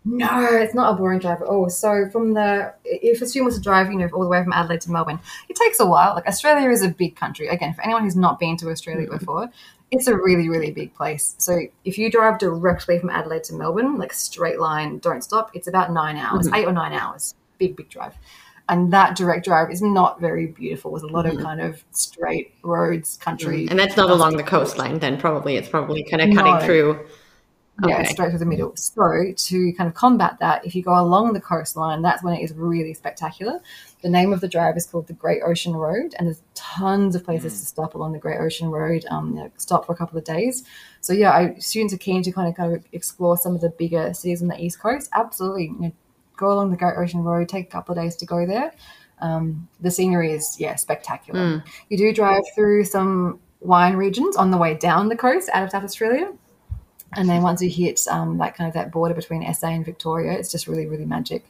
No, it's not a boring drive at all. So from the if a student was to drive, you know, all the way from Adelaide to Melbourne, it takes a while. Like Australia is a big country. Again, for anyone who's not been to Australia mm-hmm. before, it's a really, really big place. So if you drive directly from Adelaide to Melbourne, like straight line, don't stop, it's about nine hours, mm-hmm. eight or nine hours big, big drive. And that direct drive is not very beautiful with a lot mm-hmm. of kind of straight roads, country. Mm-hmm. And that's not along the coastline, then probably. It's probably kind of cutting no. through. Okay. Yeah, straight through the middle. So to kind of combat that, if you go along the coastline, that's when it is really spectacular. The name of the drive is called the Great Ocean Road, and there's tons of places mm. to stop along the Great Ocean Road. Um, you know, stop for a couple of days. So yeah, I, students are keen to kind of kind of explore some of the bigger cities on the east coast. Absolutely, you know, go along the Great Ocean Road, take a couple of days to go there. Um, the scenery is, yeah, spectacular. Mm. You do drive through some wine regions on the way down the coast out of South Australia. And then once you hit um, that kind of that border between SA and Victoria, it's just really, really magic.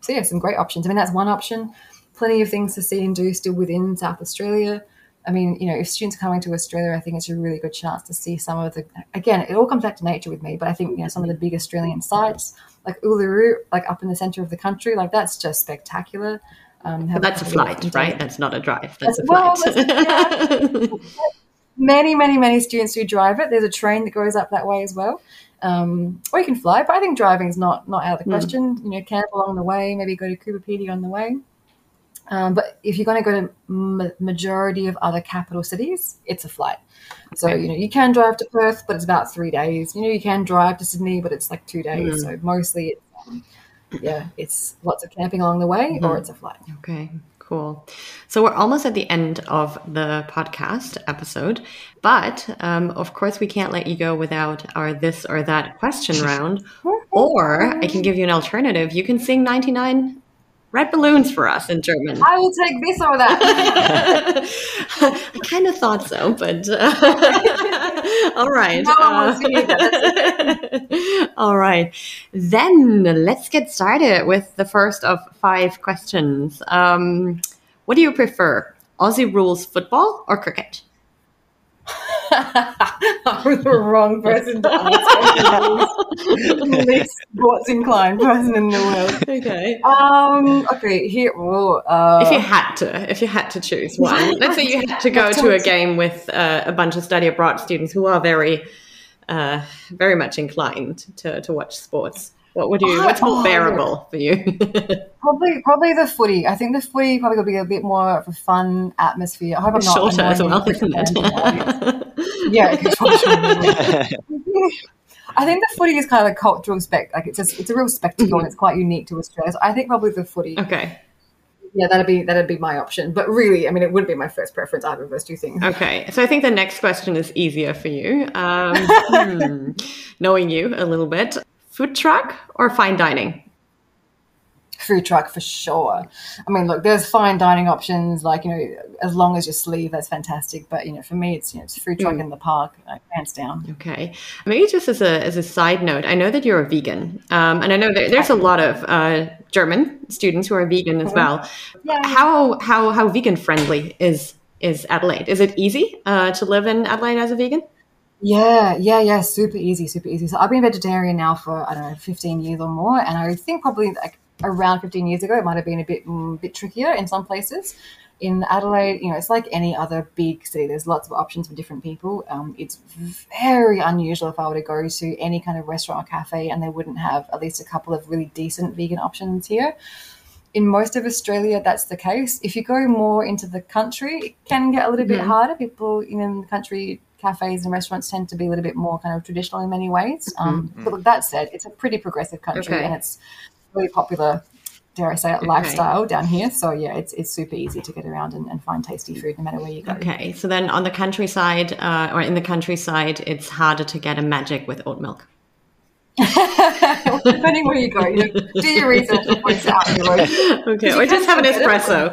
So yeah, some great options. I mean, that's one option. Plenty of things to see and do still within South Australia. I mean, you know, if students are coming to Australia, I think it's a really good chance to see some of the. Again, it all comes back to nature with me, but I think you know some of the big Australian sites, like Uluru, like up in the centre of the country, like that's just spectacular. Um, but that's a flight, right? That's not a drive. That's, a well, flight. yeah. many, many, many students do drive it. There's a train that goes up that way as well. Um, or you can fly, but I think driving is not not out of the hmm. question. Mm. You know, camp along the way, maybe go to Coober Pedy on the way. Um, but if you're going to go to ma- majority of other capital cities, it's a flight. So you know you can drive to Perth, but it's about three days. You know you can drive to Sydney, but it's like two days. Mm. So mostly, it's, um, yeah, it's lots of camping along the way, mm. or it's a flight. Okay, cool. So we're almost at the end of the podcast episode, but um, of course we can't let you go without our this or that question round. or I can give you an alternative. You can sing 99 red balloons for us in German. I will take this or that. I kind of thought so, but uh, all right. No, uh, all right. Then let's get started with the first of five questions. Um, what do you prefer, Aussie rules football or cricket? I'm the wrong person to ask. least sports inclined person in the world. Okay. Um. Okay. Here. Well, uh, if you had to, if you had to choose one, let's say you had to go to a game with uh, a bunch of study abroad students who are very, uh, very much inclined to to watch sports. What would you? What's more oh, bearable for you? probably, probably the footy. I think the footy probably will be a bit more of a fun atmosphere. I hope I'm not shorter as well, isn't it? yeah, I think the footy is kind of a cultural spec. Like it's a, it's a real spectacle, mm-hmm. and it's quite unique to Australia. So I think probably the footy. Okay. Yeah, that'd be that'd be my option. But really, I mean, it would be my first preference either of those two things. Okay, so I think the next question is easier for you, um, hmm, knowing you a little bit food truck or fine dining? food truck for sure. I mean, look, there's fine dining options, like you know, as long as you sleeve, that's fantastic. But you know, for me, it's you know, it's food truck mm. in the park, like, hands down. Okay, maybe just as a as a side note, I know that you're a vegan, um, and I know that there's a lot of uh, German students who are vegan as well. Yeah. How how how vegan friendly is is Adelaide? Is it easy uh, to live in Adelaide as a vegan? Yeah, yeah, yeah. Super easy, super easy. So I've been vegetarian now for I don't know, fifteen years or more, and I think probably like around fifteen years ago, it might have been a bit mm, bit trickier in some places. In Adelaide, you know, it's like any other big city. There's lots of options for different people. Um, it's very unusual if I were to go to any kind of restaurant or cafe and they wouldn't have at least a couple of really decent vegan options here in most of Australia, that's the case. If you go more into the country, it can get a little mm-hmm. bit harder. People in the country cafes and restaurants tend to be a little bit more kind of traditional in many ways. Um, mm-hmm. But that said, it's a pretty progressive country okay. and it's really popular, dare I say it, okay. lifestyle down here. So yeah, it's it's super easy to get around and, and, find tasty food no matter where you go. Okay, so then on the countryside uh, or in the countryside, it's harder to get a magic with oat milk. Depending where you go, you know, do your research and point out. Okay, or just have an espresso.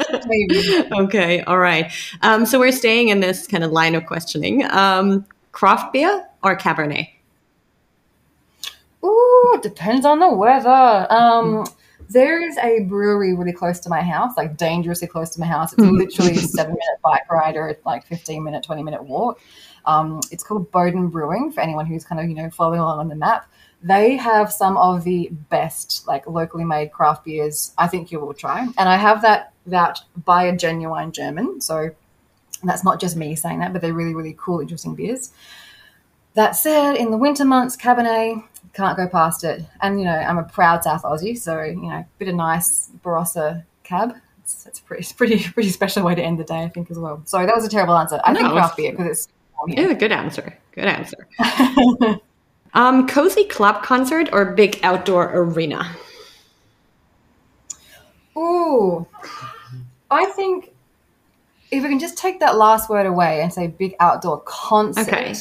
okay, all right. Um, so we're staying in this kind of line of questioning. Um, craft beer or Cabernet? Ooh, depends on the weather. Um, there is a brewery really close to my house, like dangerously close to my house. It's literally a seven minute bike ride or like 15 minute, 20 minute walk. Um, it's called Bowden Brewing for anyone who's kind of, you know, following along on the map. They have some of the best, like locally made craft beers I think you will try. And I have that that by a genuine German. So that's not just me saying that, but they're really, really cool, interesting beers. That said, in the winter months, Cabernet, can't go past it. And, you know, I'm a proud South Aussie, so, you know, a bit of nice Barossa cab. It's, it's a pretty, pretty, pretty special way to end the day, I think, as well. Sorry, that was a terrible answer. I no, think craft beer because it's yeah, good answer. Good answer. um, cozy club concert or big outdoor arena? Ooh, I think if we can just take that last word away and say big outdoor concert. Okay.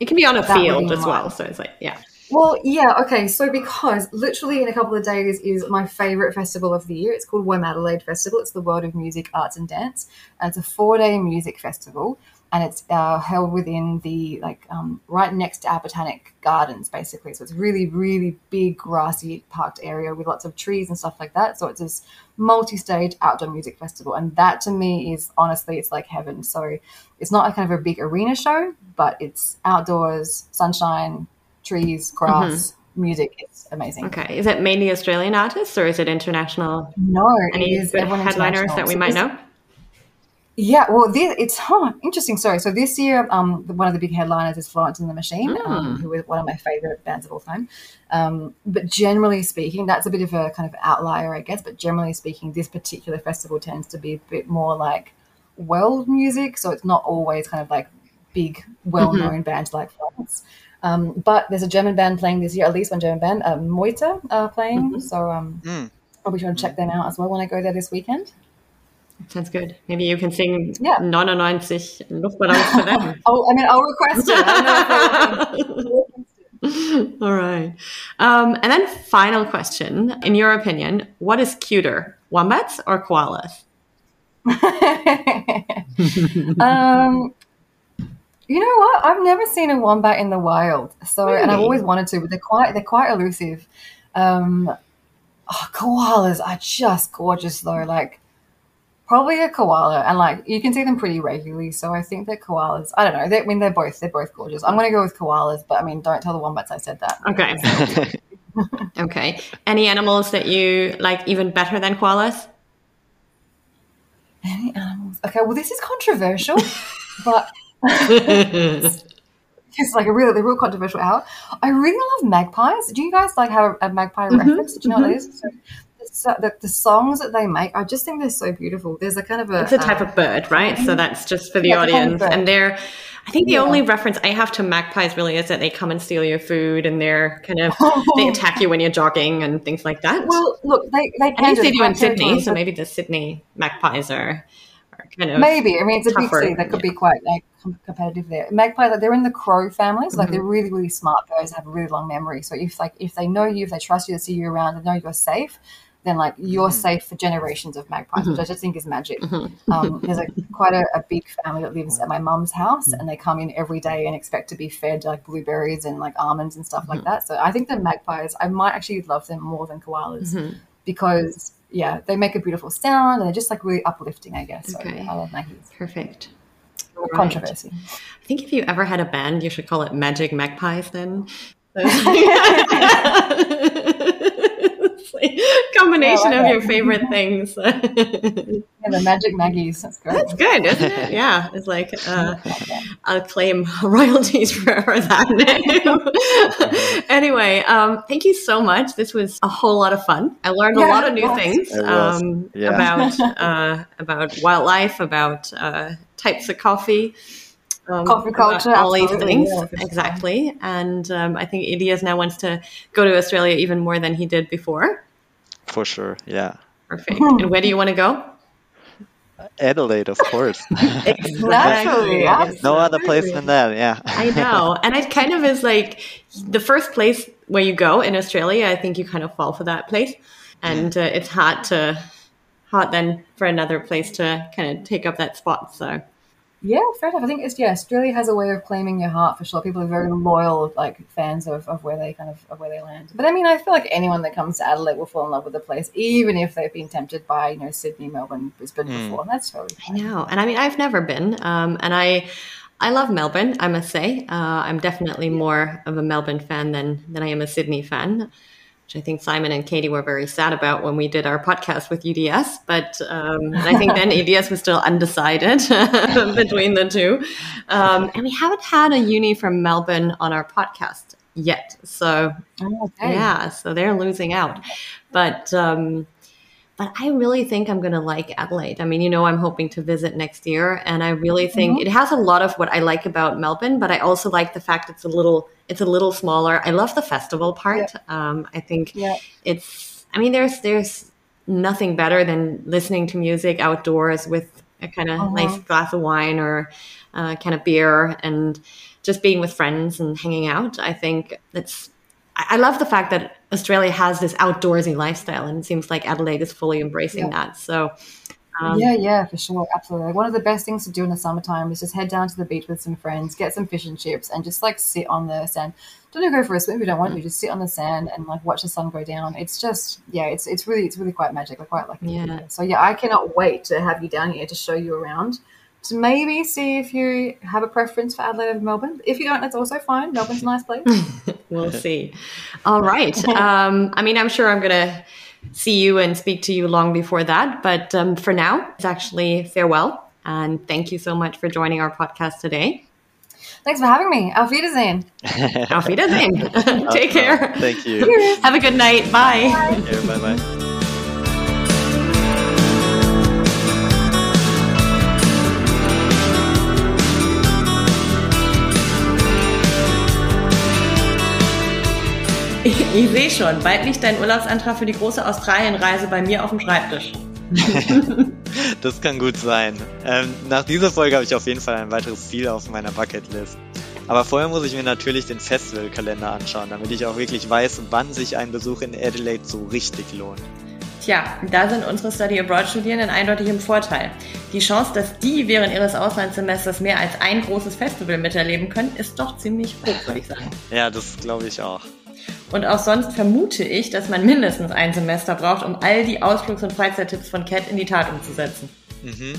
It can be on a field as well. So it's like, yeah. Well, yeah, okay. So because literally in a couple of days is my favorite festival of the year. It's called Womadelaide Festival. It's the World of Music, Arts and Dance, and it's a four-day music festival and it's uh, held within the like um, right next to our botanic gardens basically. So it's really really big grassy parked area with lots of trees and stuff like that. So it's this multi-stage outdoor music festival. And that to me is honestly it's like heaven. So it's not a kind of a big arena show but it's outdoors sunshine trees grass mm-hmm music. It's amazing. Okay. Is it mainly australian artists or is it international? No any it is headliners that we might know yeah, well, this, it's huh, interesting. Sorry. So this year, um, one of the big headliners is Florence and the Machine, mm. um, who is one of my favorite bands of all time. Um, but generally speaking, that's a bit of a kind of outlier, I guess. But generally speaking, this particular festival tends to be a bit more like world music. So it's not always kind of like big, well-known mm-hmm. bands like Florence. Um, but there's a German band playing this year, at least one German band, uh, Meute, uh, playing. Mm-hmm. So um, mm. I'll be sure to check them out as well when I go there this weekend. Sounds good. Maybe you can sing yeah. 99 Luftballons for them. oh, I mean, I'll request it. All right. Um, and then final question. In your opinion, what is cuter, wombats or koalas? um, you know what? I've never seen a wombat in the wild. So, really? and I've always wanted to, but they're quite, they're quite elusive. Um, oh, koalas are just gorgeous though. Like, Probably a koala, and like you can see them pretty regularly. So I think that koalas. I don't know. They, I mean, they're both they're both gorgeous. I'm going to go with koalas, but I mean, don't tell the wombats I said that. Okay. okay. Any animals that you like even better than koalas? Any animals? Okay. Well, this is controversial, but it's like a real, the real controversial hour. I really love magpies. Do you guys like have a, a magpie mm-hmm. reference? Do you know what that is? So the, the, songs that they make, I just think they're so beautiful. There's a kind of a it's a type uh, of bird, right? So that's just for the yeah, audience, and they're. I think the yeah. only reference I have to magpies really is that they come and steal your food, and they're kind of they attack you when you're jogging and things like that. Well, look, they they can I think they do in Sydney, so maybe the Sydney magpies are, are kind of maybe. I mean, it's a big city that could yeah. be quite like competitive there. Magpies, like, they're in the crow family, so like Mhm. they're really, really smart birds. Have a really long memory. So if like if they know you, if they trust you, they see you around, they know you're safe, then like you're Mhm. safe for generations of magpies, which I just think is magic. Mhm. Um, there's like quite a, a big family that lives at my mum's house, and they come in every day and expect to be fed like blueberries and like almonds and stuff like that. So I think the magpies, I might actually love them more than koalas Mhm. because yeah, they make a beautiful sound and they're just like really uplifting, I guess. So Okay. yeah, I love magpies. Perfect. Controversy. I think if you ever had a band, you should call it Magic Magpies then. It's like a combination Yeah, I of your favorite things. Yeah, the magic Maggies. That's great. That's good, isn't it? Yeah, it's like uh, I'll claim royalties for, for that name. anyway, um, thank you so much. This was a whole lot of fun. I learned a lot of new was. things um, yeah. about uh, about wildlife, about uh, types of coffee. Um, Coffee culture, all these things, yeah, for sure. exactly. And um, I think Elias now wants to go to Australia even more than he did before. For sure, yeah. Perfect. and where do you want to go? Adelaide, of course. Naturally, Yes. no other place than that, yeah. I know. And it kind of is like the first place where you go in Australia, I think you kind of fall for that place. And uh, it's hard to, hard then for another place to kind of take up that spot. So, Yeah, fair enough. I think it's yeah, Australia has a way of claiming your heart for sure. People are very loyal, like fans of, of where they kind of of where they land. But I mean, I feel like anyone that comes to Adelaide will fall in love with the place, even if they've been tempted by you know Sydney, Melbourne, Brisbane Mm. before. And that's totally I know. And I mean, I've never been. Um, and I, I love Melbourne, I must say. Uh, I'm definitely more of a Melbourne fan than, than I am a Sydney fan. Which I think Simon and Katie were very sad about when we did our podcast with UTS. But um, I think then UTS was still undecided between the two. Um, and we haven't had a uni from Melbourne on our podcast yet. So Oh, okay. yeah, so they're losing out. But um, but I really think I'm going to like Adelaide. I mean, you know, I'm hoping to visit next year, and I really think it has a lot of what I like about Melbourne. But I also like the fact it's a little it's a little smaller. I love the festival part. Um, I think Yeah. it's. I mean, there's there's nothing better than listening to music outdoors with a kind of Uh-huh. nice glass of wine or uh, kind of beer and just being with friends and hanging out. I think it's. I love the fact that Australia has this outdoorsy lifestyle, and it seems like Adelaide is fully embracing Yeah. that. So, um, yeah, yeah, for sure, absolutely. One of the best things to do in the summertime is just head down to the beach with some friends, get some fish and chips, and just like sit on the sand. Don't go for a swim if you don't want to. Just sit on the sand and like watch the sun go down. It's just yeah, it's it's really it's really quite magic. I quite like it. Yeah. So yeah, I cannot wait to have you down here to show you around. To maybe see if you have a preference for Adelaide over Melbourne. If you don't, that's also fine. Melbourne's a nice place. we'll see. All right. Um, I mean, I'm sure I'm going to see you and speak to you long before that. But um, for now, it's actually farewell. And thank you so much for joining our podcast today. Thanks for having me. Auf Wiedersehen. Auf Wiedersehen. Take care. Thank you. Have a good night. Bye. Yeah, bye bye. Ich sehe schon, bald liegt dein Urlaubsantrag für die große Australienreise bei mir auf dem Schreibtisch. Das kann gut sein. Ähm, nach dieser Folge habe ich auf jeden Fall ein weiteres Ziel auf meiner Bucketlist. Aber vorher muss ich mir natürlich den Festivalkalender anschauen, damit ich auch wirklich weiß, wann sich ein Besuch in Adelaide so richtig lohnt. Tja, da sind unsere Study Abroad Studierenden eindeutig im Vorteil. Die Chance, dass die während ihres Auslandssemesters mehr als ein großes Festival miterleben können, ist doch ziemlich hoch, würde ich sagen. Ja, das glaube ich auch. Und auch sonst vermute ich, dass man mindestens ein Semester braucht, um all die Ausflugs- und Freizeittipps von Cat in die Tat umzusetzen. Mhm.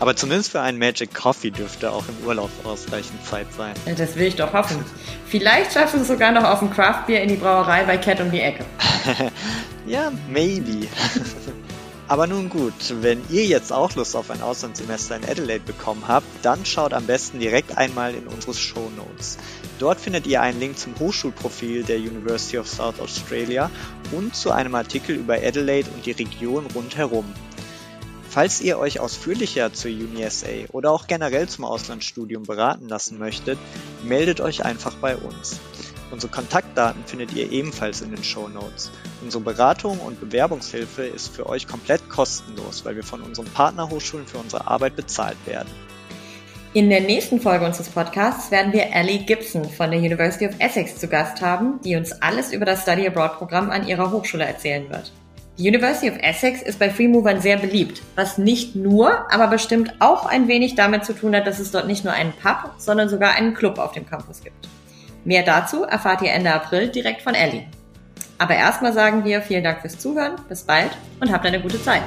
Aber zumindest für einen Magic Coffee dürfte auch im Urlaub ausreichend Zeit sein. Ja, Das will ich doch hoffen. Vielleicht schaffst du es sogar noch auf ein Craftbier in die Brauerei bei Cat um die Ecke. Ja, maybe. Aber nun gut, wenn ihr jetzt auch Lust auf ein Auslandssemester in Adelaide bekommen habt, dann schaut am besten direkt einmal in unsere Show Notes. Dort findet ihr einen Link zum Hochschulprofil der University of South Australia und zu einem Artikel über Adelaide und die Region rundherum. Falls ihr euch ausführlicher zur UniSA oder auch generell zum Auslandsstudium beraten lassen möchtet, meldet euch einfach bei uns. Unsere Kontaktdaten findet ihr ebenfalls in den Show Notes. Unsere Beratung und Bewerbungshilfe ist für euch komplett kostenlos, weil wir von unseren Partnerhochschulen für unsere Arbeit bezahlt werden. In der nächsten Folge unseres Podcasts werden wir Ellie Gibson von der University of Essex zu Gast haben, die uns alles über das Study Abroad Programm an ihrer Hochschule erzählen wird. Die University of Essex ist bei Freemovern sehr beliebt, was nicht nur, aber bestimmt auch ein wenig damit zu tun hat, dass es dort nicht nur einen Pub, sondern sogar einen Club auf dem Campus gibt. Mehr dazu erfahrt ihr Ende April direkt von Ellie. Aber erstmal sagen wir vielen Dank fürs Zuhören, bis bald und habt eine gute Zeit.